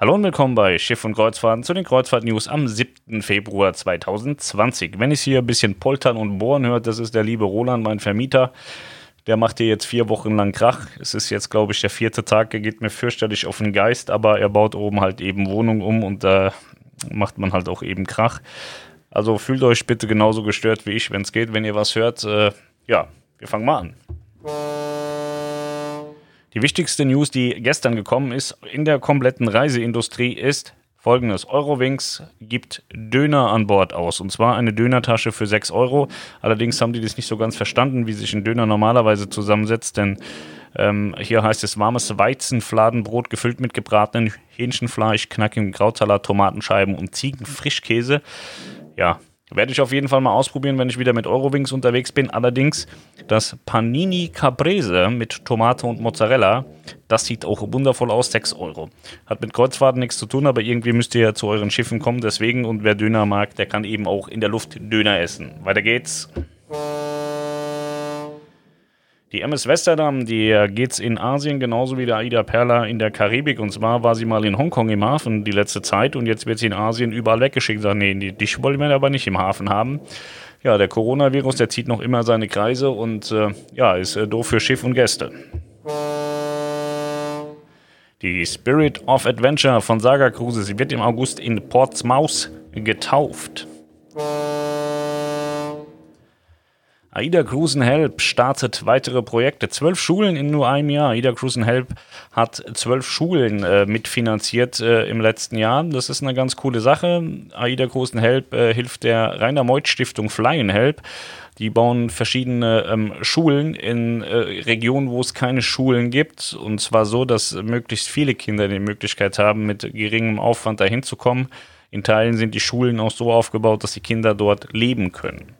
Hallo und willkommen bei Schiff und Kreuzfahrten zu den Kreuzfahrt-News am 7. Februar 2020. Wenn ich hier ein bisschen poltern und bohren hört, das ist der liebe Roland, mein Vermieter. Der macht hier jetzt vier Wochen lang Krach. Es ist jetzt, glaube ich, der vierte Tag. Er geht mir fürchterlich auf den Geist, aber er baut oben halt eben Wohnung um und da macht man halt auch eben Krach. Also fühlt euch bitte genauso gestört wie ich, wenn es geht. Wenn ihr was hört, äh, ja, wir fangen mal an. Die wichtigste News, die gestern gekommen ist in der kompletten Reiseindustrie, ist folgendes. Eurowings gibt Döner an Bord aus. Und zwar eine Dönertasche für 6 Euro. Allerdings haben die das nicht so ganz verstanden, wie sich ein Döner normalerweise zusammensetzt. Denn ähm, hier heißt es warmes Weizenfladenbrot gefüllt mit gebratenen Hähnchenfleisch, knackigem Krautsalat, Tomatenscheiben und Ziegenfrischkäse. Ja, werde ich auf jeden Fall mal ausprobieren, wenn ich wieder mit Eurowings unterwegs bin. Allerdings das Panini Caprese mit Tomate und Mozzarella, das sieht auch wundervoll aus, 6 Euro. Hat mit Kreuzfahrten nichts zu tun, aber irgendwie müsst ihr ja zu euren Schiffen kommen. Deswegen, und wer Döner mag, der kann eben auch in der Luft Döner essen. Weiter geht's. Die MS Westerdam, die äh, geht's in Asien genauso wie der Aida Perla in der Karibik. Und zwar war sie mal in Hongkong im Hafen die letzte Zeit und jetzt wird sie in Asien überall weggeschickt. Sagen, nee, dich wollen wir aber nicht im Hafen haben. Ja, der Coronavirus, der zieht noch immer seine Kreise und äh, ja, ist äh, doof für Schiff und Gäste. Die Spirit of Adventure von Saga Cruises, wird im August in Portsmouth getauft. AIDA Cruisen Help startet weitere Projekte. Zwölf Schulen in nur einem Jahr. AIDA Cruisen Help hat zwölf Schulen äh, mitfinanziert äh, im letzten Jahr. Das ist eine ganz coole Sache. AIDA Cruisen Help äh, hilft der Rainer Meuth Stiftung Flying Help. Die bauen verschiedene ähm, Schulen in äh, Regionen, wo es keine Schulen gibt. Und zwar so, dass möglichst viele Kinder die Möglichkeit haben, mit geringem Aufwand dahin zu kommen. In Teilen sind die Schulen auch so aufgebaut, dass die Kinder dort leben können.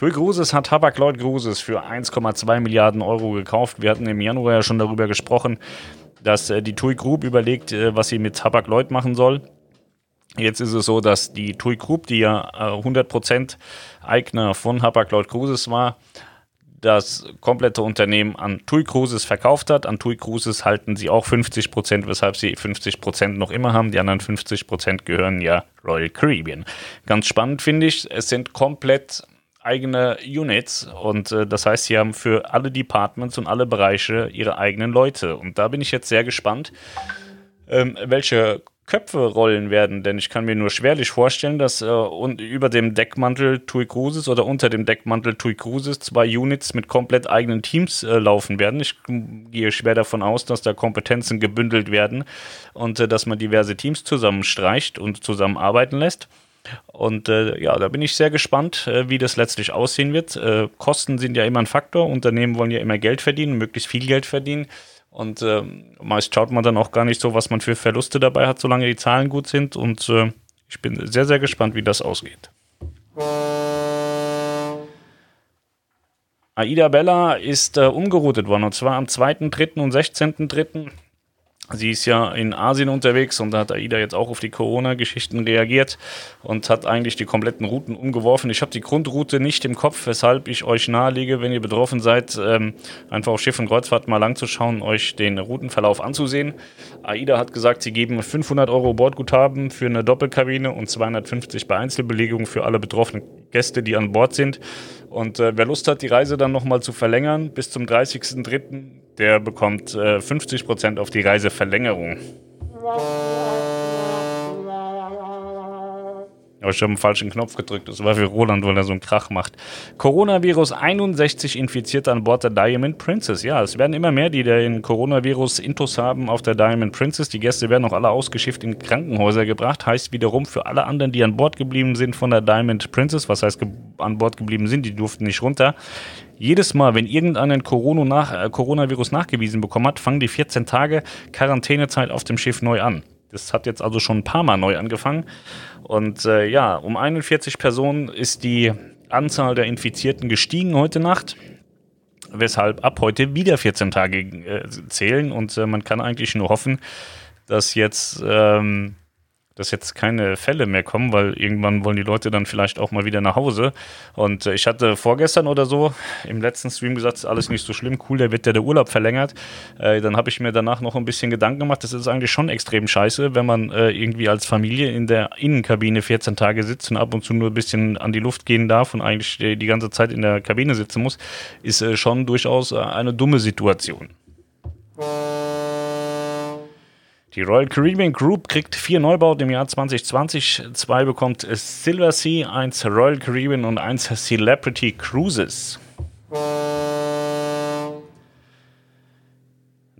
TUI Cruises hat Hapag Lloyd Cruises für 1,2 Milliarden Euro gekauft. Wir hatten im Januar ja schon darüber gesprochen, dass äh, die TUI Group überlegt, äh, was sie mit Hapag Lloyd machen soll. Jetzt ist es so, dass die TUI Group, die ja äh, 100% Eigner von Hapag Lloyd Cruises war, das komplette Unternehmen an TUI Cruises verkauft hat. An TUI Cruises halten sie auch 50% weshalb sie 50% noch immer haben. Die anderen 50% gehören ja Royal Caribbean. Ganz spannend finde ich, es sind komplett eigene Units und äh, das heißt, sie haben für alle Departments und alle Bereiche ihre eigenen Leute. Und da bin ich jetzt sehr gespannt, ähm, welche Köpfe rollen werden, denn ich kann mir nur schwerlich vorstellen, dass äh, und über dem Deckmantel TUI Cruises oder unter dem Deckmantel TUI Cruises zwei Units mit komplett eigenen Teams äh, laufen werden. Ich gehe schwer davon aus, dass da Kompetenzen gebündelt werden und äh, dass man diverse Teams zusammenstreicht und zusammenarbeiten lässt. Und äh, ja, da bin ich sehr gespannt, äh, wie das letztlich aussehen wird. Äh, Kosten sind ja immer ein Faktor. Unternehmen wollen ja immer Geld verdienen, möglichst viel Geld verdienen. Und äh, meist schaut man dann auch gar nicht so, was man für Verluste dabei hat, solange die Zahlen gut sind. Und äh, ich bin sehr, sehr gespannt, wie das ausgeht. Aida Bella ist äh, umgeroutet worden, und zwar am 2.3. und 16.3. Sie ist ja in Asien unterwegs und da hat AIDA jetzt auch auf die Corona-Geschichten reagiert und hat eigentlich die kompletten Routen umgeworfen. Ich habe die Grundroute nicht im Kopf, weshalb ich euch nahelege, wenn ihr betroffen seid, ähm, einfach auf Schiff und Kreuzfahrt mal lang zu schauen, euch den Routenverlauf anzusehen. AIDA hat gesagt, sie geben 500 Euro Bordguthaben für eine Doppelkabine und 250 bei Einzelbelegung für alle betroffenen Gäste, die an Bord sind. Und äh, wer Lust hat, die Reise dann nochmal zu verlängern bis zum 30.03., der bekommt äh, 50% auf die Reiseverlängerung. Aber ich habe einen falschen Knopf gedrückt. Das war für Roland, weil er so einen Krach macht. Coronavirus 61 Infizierte an Bord der Diamond Princess. Ja, es werden immer mehr, die den Coronavirus-Intus haben auf der Diamond Princess. Die Gäste werden auch alle ausgeschifft in Krankenhäuser gebracht. Heißt wiederum für alle anderen, die an Bord geblieben sind von der Diamond Princess, was heißt an Bord geblieben sind, die durften nicht runter. Jedes Mal, wenn irgendeinen Corona nach, äh, Coronavirus nachgewiesen bekommen hat, fangen die 14 Tage Quarantänezeit auf dem Schiff neu an. Das hat jetzt also schon ein paar Mal neu angefangen. Und äh, ja, um 41 Personen ist die Anzahl der Infizierten gestiegen heute Nacht, weshalb ab heute wieder 14 Tage äh, zählen. Und äh, man kann eigentlich nur hoffen, dass jetzt ähm, dass jetzt keine Fälle mehr kommen, weil irgendwann wollen die Leute dann vielleicht auch mal wieder nach Hause. Und äh, ich hatte vorgestern oder so im letzten Stream gesagt, alles nicht so schlimm, cool, da wird ja der Urlaub verlängert. Äh, dann habe ich mir danach noch ein bisschen Gedanken gemacht, das ist eigentlich schon extrem scheiße, wenn man äh, irgendwie als Familie in der Innenkabine 14 Tage sitzt und ab und zu nur ein bisschen an die Luft gehen darf und eigentlich die ganze Zeit in der Kabine sitzen muss, ist äh, schon durchaus äh, eine dumme Situation. Die Royal Caribbean Group kriegt vier Neubauten im Jahr 2020. Zwei bekommt Silver Sea, eins Royal Caribbean und eins Celebrity Cruises.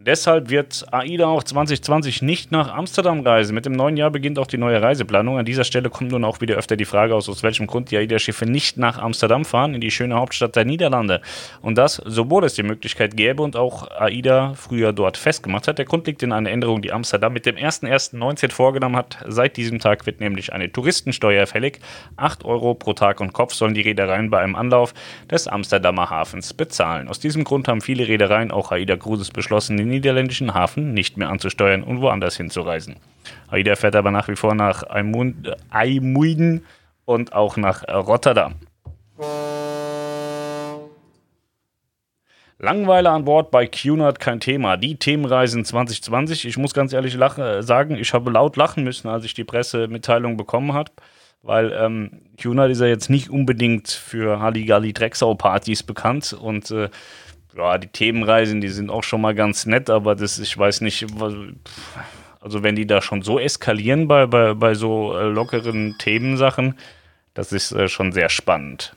Deshalb wird AIDA auch 2020 nicht nach Amsterdam reisen. Mit dem neuen Jahr beginnt auch die neue Reiseplanung. An dieser Stelle kommt nun auch wieder öfter die Frage aus, aus welchem Grund die AIDA-Schiffe nicht nach Amsterdam fahren, in die schöne Hauptstadt der Niederlande. Und das, sobald es die Möglichkeit gäbe und auch AIDA früher dort festgemacht hat. Der Grund liegt in einer Änderung, die Amsterdam mit dem 01.01.19 vorgenommen hat. Seit diesem Tag wird nämlich eine Touristensteuer fällig. 8 Euro pro Tag und Kopf sollen die Reedereien bei einem Anlauf des Amsterdamer Hafens bezahlen. Aus diesem Grund haben viele Reedereien, auch AIDA Cruises, beschlossen, den niederländischen Hafen nicht mehr anzusteuern und woanders hinzureisen. AIDA fährt aber nach wie vor nach Aimuiden und auch nach Rotterdam. Langweile an Bord bei QNAT kein Thema. Die Themenreisen 2020. Ich muss ganz ehrlich lachen, sagen, ich habe laut lachen müssen, als ich die Pressemitteilung bekommen habe, weil ähm, QNAT ist ja jetzt nicht unbedingt für Halligalli Drecksau Partys bekannt und äh, ja, die Themenreisen, die sind auch schon mal ganz nett, aber das, ich weiß nicht, also wenn die da schon so eskalieren bei, bei, bei so äh, lockeren Themensachen, das ist äh, schon sehr spannend.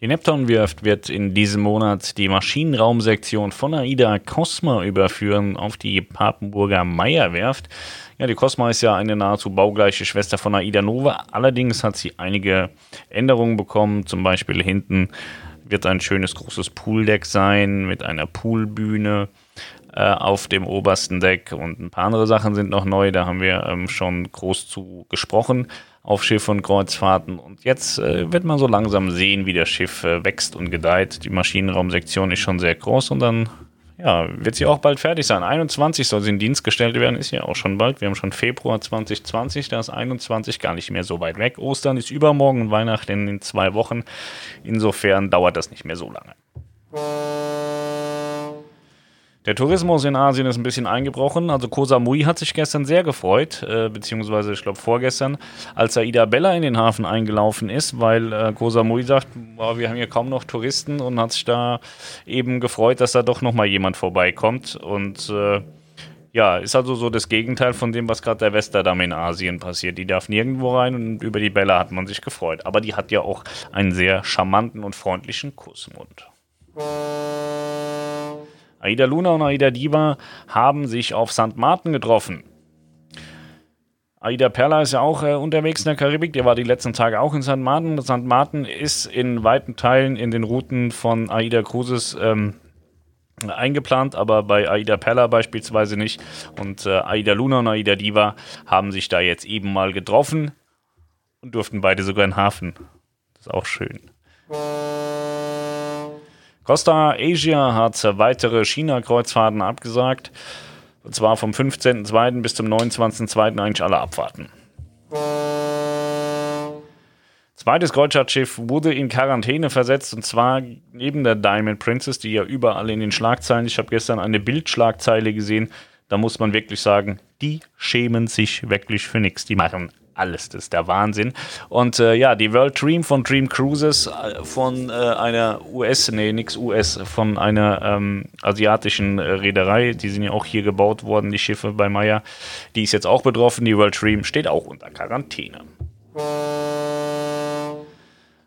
Die Neptunwerft wird in diesem Monat die Maschinenraumsektion von AIDA Cosma überführen auf die Papenburger Meierwerft. Ja, die Cosma ist ja eine nahezu baugleiche Schwester von AIDA Nova. Allerdings hat sie einige Änderungen bekommen, zum Beispiel hinten wird ein schönes großes Pooldeck sein mit einer Poolbühne äh, auf dem obersten Deck und ein paar andere Sachen sind noch neu. Da haben wir ähm, schon groß zu gesprochen auf Schiff und Kreuzfahrten. Und jetzt äh, wird man so langsam sehen, wie das Schiff äh, wächst und gedeiht. Die Maschinenraumsektion ist schon sehr groß und dann ja, wird sie auch bald fertig sein. 21 soll sie in Dienst gestellt werden, ist ja auch schon bald. Wir haben schon Februar 2020, da ist 21 gar nicht mehr so weit weg. Ostern ist übermorgen und Weihnachten in zwei Wochen. Insofern dauert das nicht mehr so lange. Der Tourismus in Asien ist ein bisschen eingebrochen. Also Koh Samui hat sich gestern sehr gefreut, äh, beziehungsweise ich glaube vorgestern, als Aida Bella in den Hafen eingelaufen ist, weil äh, Koh Samui sagt, boah, wir haben hier kaum noch Touristen und hat sich da eben gefreut, dass da doch nochmal jemand vorbeikommt. Und äh, ja, ist also so das Gegenteil von dem, was gerade der Westerdam in Asien passiert. Die darf nirgendwo rein und über die Bella hat man sich gefreut. Aber die hat ja auch einen sehr charmanten und freundlichen Kussmund. Aida Luna und Aida Diva haben sich auf St. Martin getroffen. Aida Perla ist ja auch äh, unterwegs in der Karibik. Der war die letzten Tage auch in St. Martin. St. Martin ist in weiten Teilen in den Routen von Aida Cruises ähm, eingeplant, aber bei Aida Perla beispielsweise nicht. Und äh, Aida Luna und Aida Diva haben sich da jetzt eben mal getroffen und durften beide sogar in den Hafen. Das ist auch schön. Costa Asia hat weitere China-Kreuzfahrten abgesagt. Und zwar vom 15.02. bis zum 29.02. eigentlich alle Abfahrten. Zweites Kreuzfahrtschiff wurde in Quarantäne versetzt und zwar neben der Diamond Princess, die ja überall in den Schlagzeilen. Ich habe gestern eine Bildschlagzeile gesehen. Da muss man wirklich sagen, die schämen sich wirklich für nichts. Die machen alles. Das ist der Wahnsinn. Und äh, ja, die World Dream von Dream Cruises äh, von äh, einer US, nee, nix US, von einer ähm, asiatischen äh, Reederei, die sind ja auch hier gebaut worden, die Schiffe bei Maya, die ist jetzt auch betroffen. Die World Dream steht auch unter Quarantäne.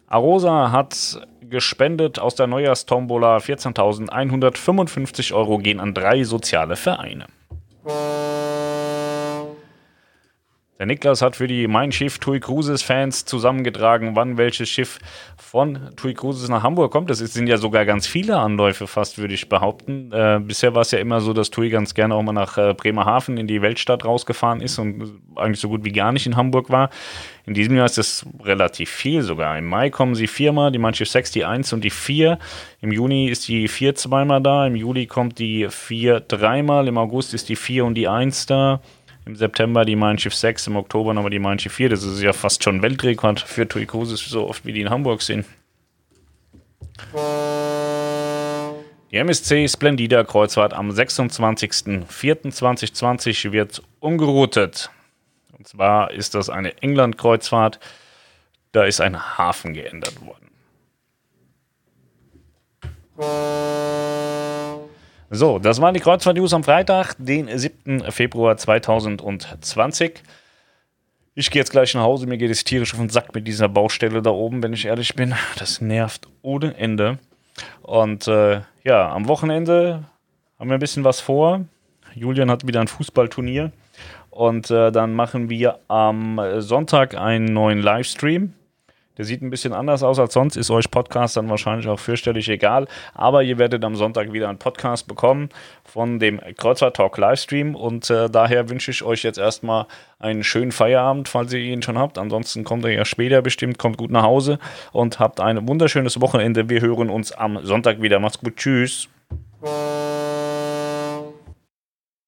Arosa hat gespendet aus der Neujahrstombola 14.155 Euro gehen an drei soziale Vereine. Der Niklas hat für die Mein Schiff TUI Cruises Fans zusammengetragen, wann welches Schiff von TUI Cruises nach Hamburg kommt. Das sind ja sogar ganz viele Anläufe, fast würde ich behaupten. Äh, bisher war es ja immer so, dass TUI ganz gerne auch mal nach äh, Bremerhaven in die Weltstadt rausgefahren ist und eigentlich so gut wie gar nicht in Hamburg war. In diesem Jahr ist es relativ viel sogar. Im Mai kommen sie viermal, die Mein Schiff 6, die 1 und die 4. Im Juni ist die 4 zweimal da, im Juli kommt die 4 dreimal, im August ist die 4 und die 1 da. Im September die Mein Schiff 6, im Oktober nochmal die Mein Schiff 4. Das ist ja fast schon Weltrekord für TUI Cruises, so oft wie die in Hamburg sind. Die MSC Splendida Kreuzfahrt am 26.04.2020 wird umgeroutet. Und zwar ist das eine England-Kreuzfahrt. Da ist ein Hafen geändert worden. So, das waren die Kreuzfahrt-News am Freitag, den 7. Februar 2020. Ich gehe jetzt gleich nach Hause. Mir geht es tierisch auf den Sack mit dieser Baustelle da oben, wenn ich ehrlich bin. Das nervt ohne Ende. Und äh, ja, am Wochenende haben wir ein bisschen was vor. Julian hat wieder ein Fußballturnier. Und äh, dann machen wir am Sonntag einen neuen Livestream. Der sieht ein bisschen anders aus als sonst, ist euch Podcast dann wahrscheinlich auch fürchterlich egal. Aber ihr werdet am Sonntag wieder einen Podcast bekommen von dem Kreuzfahrt Talk Livestream. Und äh, daher wünsche ich euch jetzt erstmal einen schönen Feierabend, falls ihr ihn schon habt. Ansonsten kommt er ja später bestimmt, kommt gut nach Hause und habt ein wunderschönes Wochenende. Wir hören uns am Sonntag wieder. Macht's gut. Tschüss.